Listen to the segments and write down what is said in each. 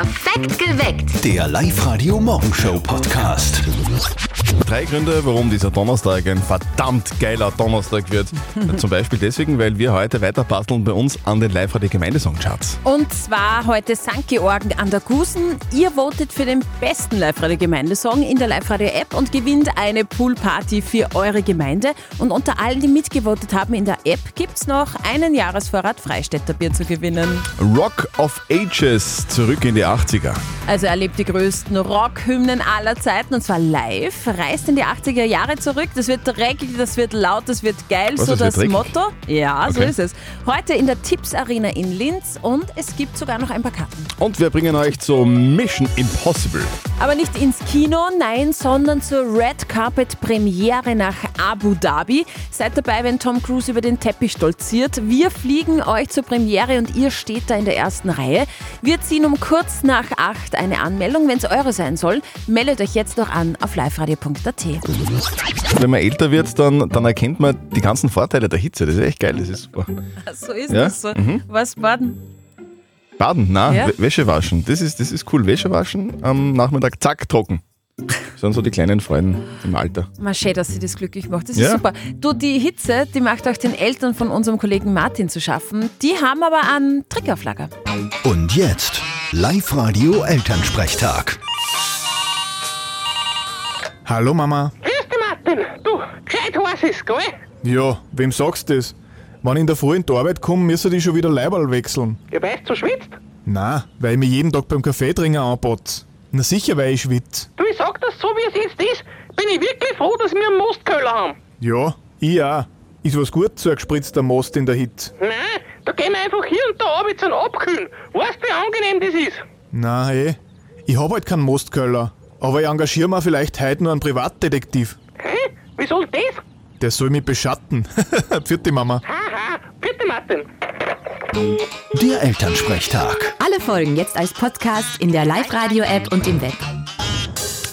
Perfekt geweckt. Der Live-Radio-Morgenshow-Podcast. Drei Gründe, warum dieser Donnerstag ein verdammt geiler Donnerstag wird. Zum Beispiel deswegen, weil wir heute weiter basteln bei uns an den live radio Gemeindesongcharts. Und zwar heute St. Georgen an der Gusen. Ihr votet für den besten Live-Radio-Gemeindesong in der Live-Radio-App und gewinnt eine Poolparty für eure Gemeinde. Und unter allen, die mitgevotet haben in der App, gibt's noch einen Jahresvorrat Freistädter Bier zu gewinnen. Rock of Ages, zurück in die 80er. Also erlebt die größten Rockhymnen aller Zeiten und zwar live. Reist in die 80er Jahre zurück. Das wird dreckig, das wird laut, das wird geil. Was, so das das? Motto. Ja, so Okay. ist es. Heute in der Tipps Arena in Linz und es gibt sogar noch ein paar Karten. Und wir bringen euch zu Mission Impossible. Aber nicht ins Kino, nein, sondern zur Red Carpet Premiere nach Abu Dhabi. Seid dabei, wenn Tom Cruise über den Teppich stolziert. Wir fliegen euch zur Premiere und ihr steht da in der ersten Reihe. Wir ziehen um kurz nach acht eine Anmeldung. Wenn es eure sein soll, meldet euch jetzt noch an auf liveradio.at. Wenn man älter wird, dann, dann erkennt man die ganzen Vorteile der Hitze. Das ist echt geil, das ist super. So ist Ja? es so. Was baden? Baden, na, Ja. Wä- Wäsche waschen. Das ist, das ist cool. Wäsche waschen am Nachmittag, zack, trocken. Das sind so die kleinen Freuden im Alter. Mal schön, dass sie das glücklich macht. Das Ja. ist super. Du, die Hitze, die macht auch den Eltern von unserem Kollegen Martin zu schaffen. Die haben aber einen Trick auf Lager. Und jetzt Live-Radio Elternsprechtag. Hallo Mama. Grüß dich, Martin. Du, gescheit heiß ist, gell? Ja, wem sagst du das? Wenn ich in der Früh in die Arbeit komme, müssen die schon wieder Leiberl wechseln. Ja, weißt du, schwitzt? Na, weil ich mich jeden Tag beim Kaffeetrinken anpatze. Na sicher, weil ich schwitze. Du, ich sag das so, wie es jetzt ist. Bin ich wirklich froh, dass wir einen Mostköhler haben. Ja, ich auch. Ist was gut, so ein gespritzter Most in der Hit. Nein, da gehen wir einfach hier und da runter zum Abkühlen. Weißt du, wie angenehm das ist? Na eh, ich hab halt keinen Mostköller. Aber ich engagiere mir vielleicht heute nur einen Privatdetektiv. Hä? Wie soll das? Der soll mich beschatten. Vierte Mama. Haha, bitte, Martin. Der Elternsprechtag. Alle Folgen jetzt als Podcast in der Live-Radio-App und im Web.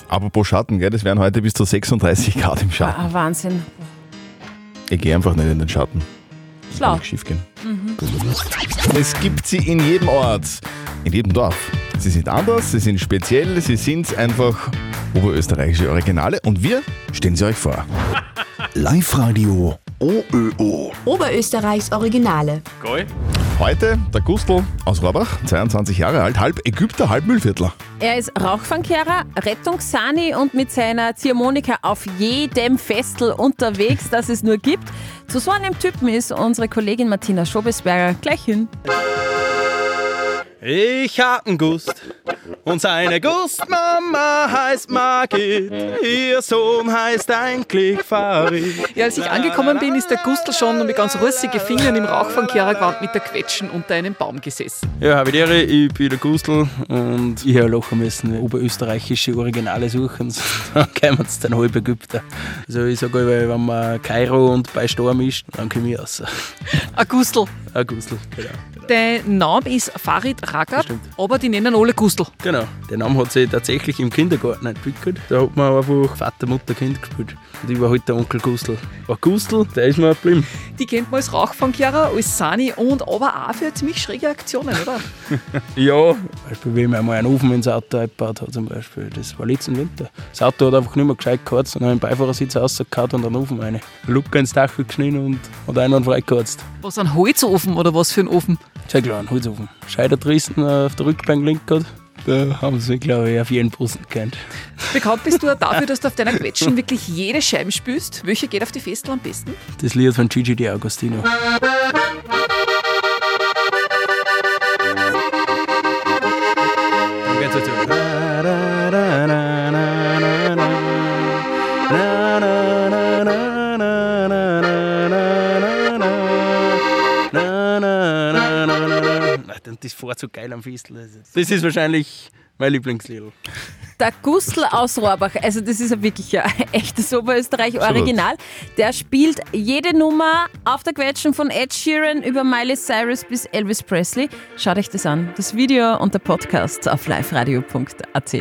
Apropos Schatten, gell, das wären heute bis zu 36 Grad im Schatten. Ah, Wahnsinn. Ich gehe einfach nicht in den Schatten. Schlau. Kann schief gehen. Es gibt sie in jedem Ort, in jedem Dorf. Sie sind anders, sie sind speziell, sie sind einfach oberösterreichische Originale und wir stellen sie euch vor. Live-Radio OÖO. Oberösterreichs Originale. Heute der Gustl aus Rohrbach, 22 Jahre alt, halb Ägypter, halb Müllviertler. Er ist Rauchfangkehrer, Rettungssani und mit seiner Ziehharmonika auf jedem Festel unterwegs, das es nur gibt. Zu so einem Typen ist unsere Kollegin Martina Schobesberger gleich hin. Ich hab einen Gust und seine Gustmama heißt Margit, ihr Sohn heißt eigentlich Farid. Ja, als ich angekommen bin, ist der Gustl schon mit ganz rüssige Fingern im Rauchfangkehrer gewandt mit der Quetschen unter einem Baum gesessen. Ja, habe die Ehre, ich bin der Gustl und ich habe lachen müssen, oberösterreichische Originale suchen, dann kämen uns dann halb Ägypter. Also ich sage immer, wenn man Kairo und bei Sturm ist, dann komme ich raus. Ein Gustl. Ein Gustl, genau. Der Name ist Farid Stimmt. aber die nennen alle Gustl. Genau, den Namen hat sich tatsächlich im Kindergarten entwickelt. Da hat man einfach Vater, Mutter, Kind gespielt. Und ich war halt der Onkel Gustl. Aber Gustl, der ist mir geblieben. Die kennt man als Rauchfangkehrer, als Sani und aber auch für ziemlich schräge Aktionen, oder? Ja, zum Beispiel, wie mir einmal einen Ofen ins Auto eingebaut hat, zum Beispiel. Das war letzten Winter. Das Auto hat einfach nicht mehr gescheit geheizt, sondern den Beifahrersitz rausgehauen und einen Ofen rein. Luke ins Dach geschnitten und hat einen freigeheizt. Was, ein Holzofen oder was für ein Ofen? Sehr klar, ein Holzofen. Scheitertrissen auf der Rückbank gelegt hat. Da haben sie, glaube ich, auf jeden Posten gekannt. Bekannt bist du auch dafür, dass du auf deiner Quetschen wirklich jede Scheibe spürst. Welche geht auf die Festel am besten? Das Lied von Gigi D'Agostino. Dann Das fährt so geil am Festel. Das ist wahrscheinlich mein Lieblingslied. Der Gustl aus Rohrbach, also das ist ja wirklich ein echtes Oberösterreich-Original. Der spielt jede Nummer auf der Quetschen von Ed Sheeran über Miley Cyrus bis Elvis Presley. Schaut euch das an. Das Video und der Podcast auf liveradio.at.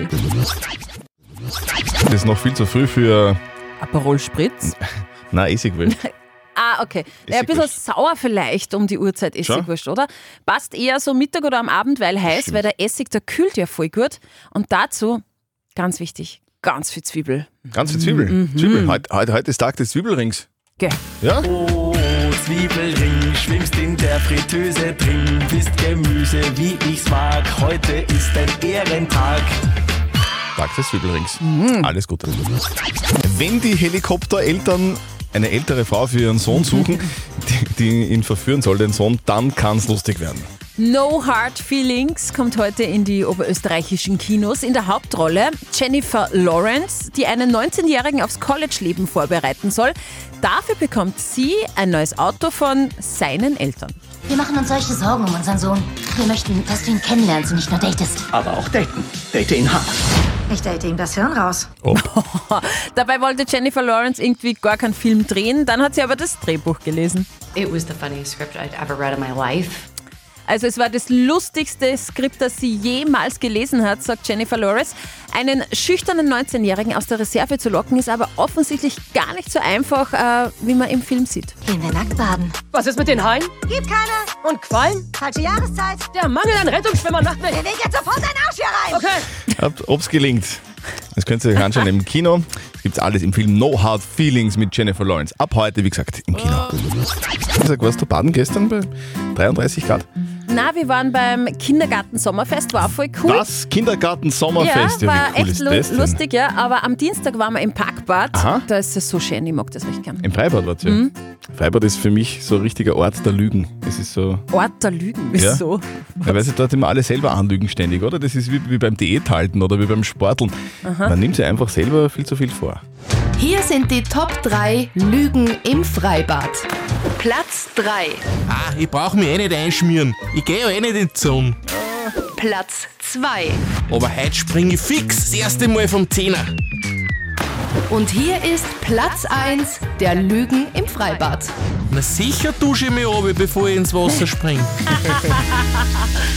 Das ist noch viel zu früh für Aperol Spritz. na Essigwell. Ah, okay. Ja, ein bisschen sauer vielleicht um die Uhrzeit, ist Schon? ja wurscht, oder? Passt eher so Mittag oder am Abend, weil heiß, weil der Essig, der kühlt ja voll gut. Und dazu, ganz wichtig, ganz viel Zwiebel. Ganz viel Zwiebel. Zwiebel. Heute, heute, heute ist Tag des Zwiebelrings. Gell. Ja? Oh, Zwiebelring, schwimmst in der Fritteuse drin, bist Gemüse, wie ich's mag. Heute ist ein Ehrentag. Tag des Zwiebelrings. Alles Gute. Wenn die Helikoptereltern eine ältere Frau für ihren Sohn suchen, die, die ihn verführen soll, den Sohn, dann kann es lustig werden. No Hard Feelings kommt heute in die oberösterreichischen Kinos. In der Hauptrolle Jennifer Lawrence, die einen 19-Jährigen aufs College-Leben vorbereiten soll. Dafür bekommt sie ein neues Auto von seinen Eltern. Wir machen uns solche Sorgen um unseren Sohn. Wir möchten, dass du ihn kennenlernst und nicht nur datest. Aber auch daten. Date ihn hart. Ich date ihm das Hirn raus. Dabei wollte Jennifer Lawrence irgendwie gar keinen Film drehen, dann hat sie aber das Drehbuch gelesen. It was the funniest script I'd ever read in my life. Also es war das lustigste Skript, das sie jemals gelesen hat, sagt Jennifer Lawrence. Einen schüchternen 19-Jährigen aus der Reserve zu locken, ist aber offensichtlich gar nicht so einfach, äh, wie man im Film sieht. Gehen wir nackt baden. Was ist mit den Haien? Gibt keine. Und Quallen? Falsche Jahreszeit. Der Mangel an Rettungsschwimmern macht mich. Beweg jetzt sofort deinen Arsch hier rein. Okay. Ob es gelingt. Das könnt ihr euch anschauen im Kino. Es gibt alles im Film No Hard Feelings mit Jennifer Lawrence. Ab heute, wie gesagt, im Kino. Sag, warst du baden gestern bei 33 Grad? Na, wir waren beim Kindergarten Sommerfest, war voll cool. Was? Kindergarten Sommerfest? Ja, war wie cool echt ist lu das denn? lustig, ja. Aber am Dienstag waren wir im Parkbad. Aha. Da ist es so schön, ich mag das recht gern. Im Freibad wart ihr? Mhm. Freibad ist für mich so ein richtiger Ort der Lügen. Das ist so. Ort der Lügen, Ja. wieso? Ja, weil sie dort immer alle selber anlügen ständig, oder? Das ist wie, wie beim Diät halten oder wie beim Sporteln. Man nimmt sich einfach selber viel zu viel vor. Hier sind die Top 3 Lügen im Freibad. Platz 3. Ich brauch mich eh nicht einschmieren. Ich gehe ja eh nicht in die Sonne. Platz 2. Aber heute springe ich fix das erste Mal vom Zehner. Und hier ist Platz 1 der Lügen im Freibad. Na sicher dusche ich mich ab, bevor ich ins Wasser springe.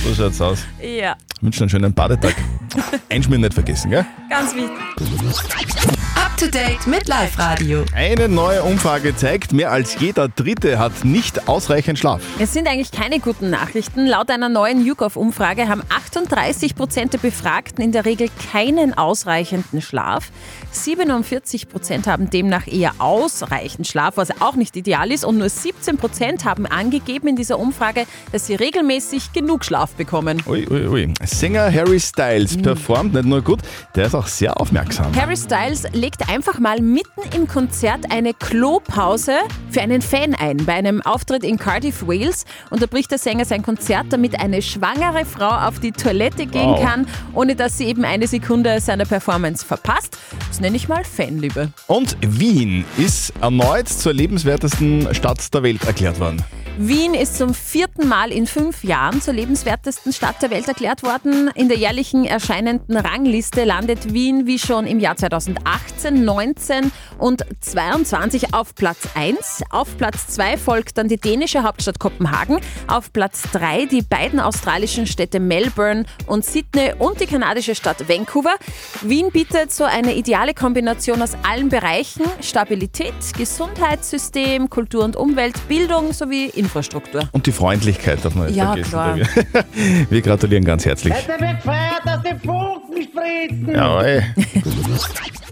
So schaut's aus. Ja, Ich wünsche einen schönen Badetag. Einschmieren nicht vergessen, gell? ganz wichtig. To date mit Live Radio. Eine neue Umfrage zeigt, mehr als jeder Dritte hat nicht ausreichend Schlaf. Es sind eigentlich keine guten Nachrichten. Laut einer neuen YouGov-Umfrage haben 38 Prozent der Befragten in der Regel keinen ausreichenden Schlaf. 47 Prozent haben demnach eher ausreichend Schlaf, was auch nicht ideal ist. Und nur 17 Prozent haben angegeben in dieser Umfrage, dass sie regelmäßig genug Schlaf bekommen. Ui, ui, ui. Sänger Harry Styles performt nicht nur gut, der ist auch sehr aufmerksam. Harry Styles legt einfach mal mitten im Konzert eine Klopause für einen Fan ein. Bei einem Auftritt in Cardiff, Wales, unterbricht der Sänger sein Konzert, damit eine schwangere Frau auf die Toilette gehen Wow. kann, ohne dass sie eben eine Sekunde seiner Performance verpasst. Das nenne ich mal Fanliebe. Und Wien ist erneut zur lebenswertesten Stadt der Welt erklärt worden. Wien ist zum vierten Mal in fünf Jahren zur lebenswertesten Stadt der Welt erklärt worden. In der jährlichen erscheinenden Rangliste landet Wien wie schon im Jahr 2018, 19 und 22 auf Platz 1. Auf Platz 2 folgt dann die dänische Hauptstadt Kopenhagen. Auf Platz 3 die beiden australischen Städte Melbourne und Sydney und die kanadische Stadt Vancouver. Wien bietet so eine ideale Kombination aus allen Bereichen. Stabilität, Gesundheitssystem, Kultur und Umwelt, Bildung sowie Infrastruktur. Und die Freundlichkeit darf man nicht Ja, vergessen. klar. Wir, gratulieren ganz herzlich. Der wird gefeiert, dass die Funken spritzen. Jawohl.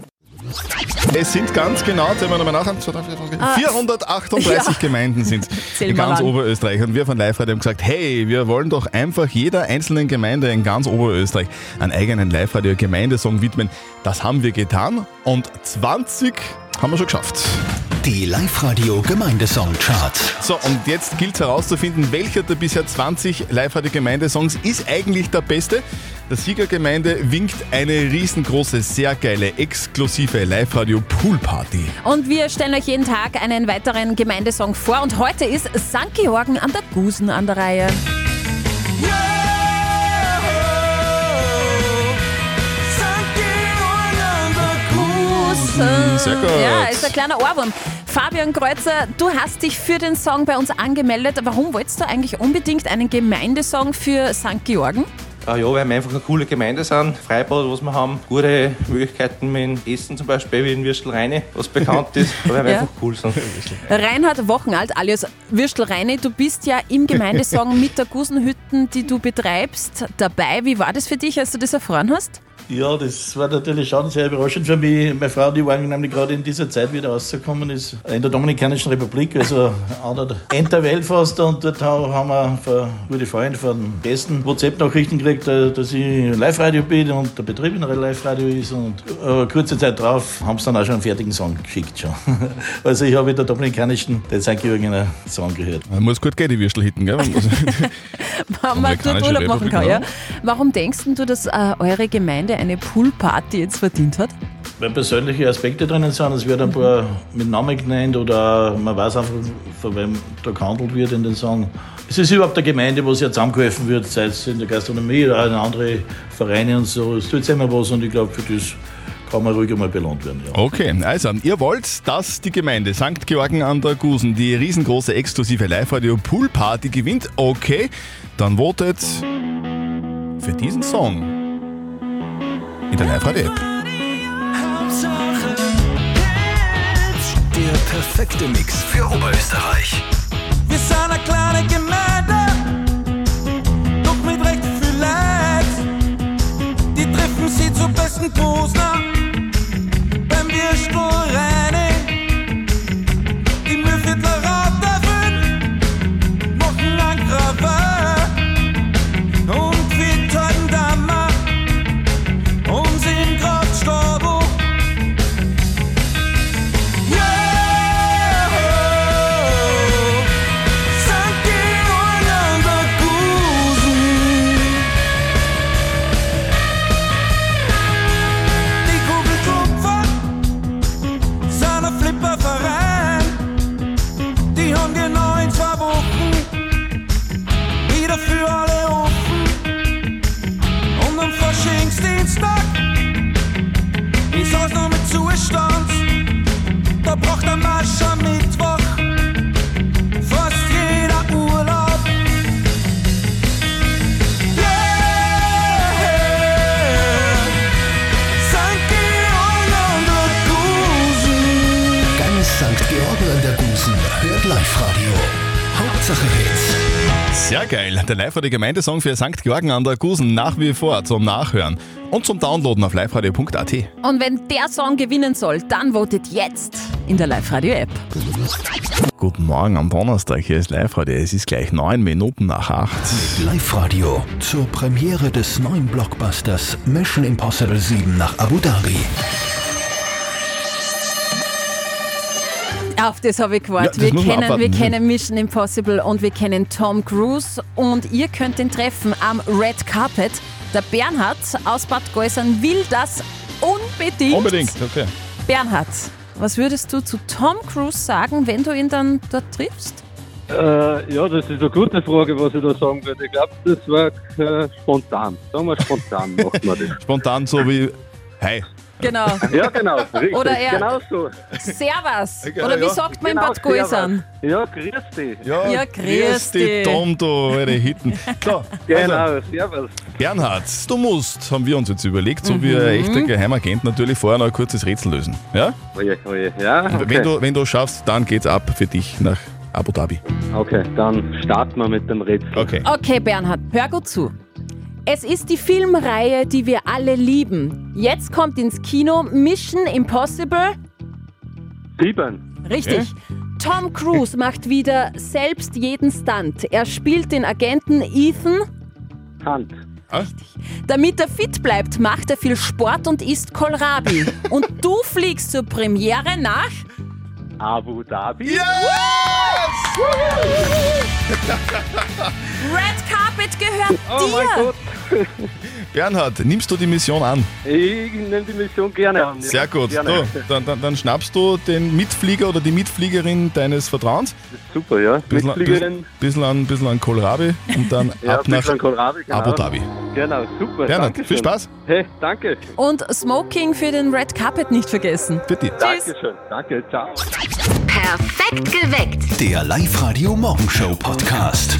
Es sind ganz genau, zählen wir nochmal nach, 438 ja. Gemeinden sind in ganz an. Oberösterreich. Und wir von Live Radio haben gesagt, hey, wir wollen doch einfach jeder einzelnen Gemeinde in ganz Oberösterreich einen eigenen Live-Radio-Gemeindesong widmen. Das haben wir getan und 20 haben wir schon geschafft. Die Live-Radio Gemeindesong-Charts. So, und jetzt gilt es herauszufinden, welcher der bisher 20 Live-Radio-Gemeindesongs ist eigentlich der beste. Der Siegergemeinde winkt eine riesengroße, sehr geile, exklusive Live-Radio-Pool-Party. Und wir stellen euch jeden Tag einen weiteren Gemeindesong vor. Und heute ist St. Georgen an der Gusen an der Reihe. Sehr gut. Ja, ist ein kleiner Ohrwurm. Fabian Kreuzer, du hast dich für den Song bei uns angemeldet. Warum wolltest du eigentlich unbedingt einen Gemeindesong für St. Georgen? Äh, ja, weil wir einfach eine coole Gemeinde sind. Freibad, was wir haben. Gute Möglichkeiten mit Essen zum Beispiel, wie in Würstelreine, was bekannt ist. Weil wir Ja. einfach cool sind. Reinhard Wochenalt alias Würstelreine, du bist ja im Gemeindesong mit der Gusenhütten, die du betreibst, dabei. Wie war das für dich, als du das erfahren hast? Ja, das war natürlich schon sehr überraschend für mich. Meine Frau, die war nämlich gerade in dieser Zeit wieder rausgekommen ist, in der Dominikanischen Republik, also an der End der Welt fast. Und dort haben wir von gute Freunde von Gästen WhatsApp-Nachrichten gekriegt, äh, dass ich Live-Radio bin und der Betrieb in einer Live-Radio ist. Und äh, kurze Zeit drauf haben sie dann auch schon einen fertigen Song geschickt. Schon. Also ich habe in der Dominikanischen den St. Georgener Song gehört. Muss gut gehen, die Würstelhitten, gell? Warum man Amerikanische Urlaub machen kann, ja. Warum denkst du, dass äh, eure Gemeinde eine Poolparty jetzt verdient hat? Weil persönliche Aspekte drinnen sind, es wird ein paar mit Namen genannt oder man weiß einfach, von wem da gehandelt wird in den Song. Es ist überhaupt eine Gemeinde, wo sich zusammengeholfen wird, sei es in der Gastronomie oder in andere Vereine und so. Es tut immer was und ich glaube, für das kann man ruhig einmal belohnt werden. Ja. Okay, also, ihr wollt, dass die Gemeinde St. Georgen an der Gusen die riesengroße exklusive Live-Radio Pool Party gewinnt. Okay, dann votet für diesen Song Live-Radio App. Der perfekte Mix für Oberösterreich. Wir sind eine kleine Gemeinde, doch mit recht viel Leid. Die treffen sie zur besten Posner beim Würstel reine. Die Sehr geil. Der Live-Radio Gemeindesong für St. Georgen an der Gusen nach wie vor zum Nachhören und zum Downloaden auf liveradio.at. Und wenn der Song gewinnen soll, dann votet jetzt in der Live-Radio-App. Guten Morgen am Donnerstag, hier ist Live-Radio. Es ist gleich neun Minuten nach acht. Live-Radio zur Premiere des neuen Blockbusters Mission Impossible 7 nach Abu Dhabi. Auf das habe ich gewartet. Ja, wir, kennen, wir kennen Mission Impossible und wir kennen Tom Cruise und ihr könnt ihn treffen am Red Carpet. Der Bernhard aus Bad Gäusern will das unbedingt. Unbedingt, okay. Bernhard, was würdest du zu Tom Cruise sagen, wenn du ihn dann dort triffst? Äh, ja, das ist eine gute Frage, was ich da sagen würde. Ich glaube, das war äh, spontan. Sagen wir spontan macht man das. Spontan so wie, hey. Genau. Ja, genau. Richtig. Oder er- Genau so. Servus. Ja, Oder wie ja. sagt man Genau, in Bad Gäusern? Ja, grüß dich. Ja, grüß dich. Tom, du eure Hitten. So, Genau, also, servus. Bernhard, du musst, haben wir uns jetzt überlegt, so wie ein Mhm. echter Geheimagent, natürlich vorher noch ein kurzes Rätsel lösen. Ja? Oje, oje, ja, okay. Wenn, du, wenn du schaffst, dann geht's ab für dich nach Abu Dhabi. Okay, dann starten wir mit dem Rätsel. Okay. Okay, Bernhard, hör gut zu. Es ist die Filmreihe, die wir alle lieben. Jetzt kommt ins Kino Mission Impossible. Sieben. Richtig. Tom Cruise macht wieder selbst jeden Stunt. Er spielt den Agenten Ethan. Hand. Damit er fit bleibt, macht er viel Sport und isst Kohlrabi. und du fliegst zur Premiere nach Abu Dhabi. Red Carpet gehört Oh dir. mein Gott. Bernhard, nimmst du die Mission an? Ich nehme die Mission gerne an. ja. Sehr gut. Du, dann, dann, dann schnappst du den Mitflieger oder die Mitfliegerin deines Vertrauens. Super, ja. Bisschen, Mitfliegerin. bisschen, an, bisschen an Kohlrabi und dann Ja, ab ein bisschen nach Kohlrabi, genau. Abu Dhabi. Genau, super. Bernhard, Dankeschön. viel Spaß. Hey, danke. Und Smoking für den Red Carpet nicht vergessen. Bitte. Dankeschön. Danke, ciao. Perfekt geweckt. Der Live-Radio Morgenshow Podcast.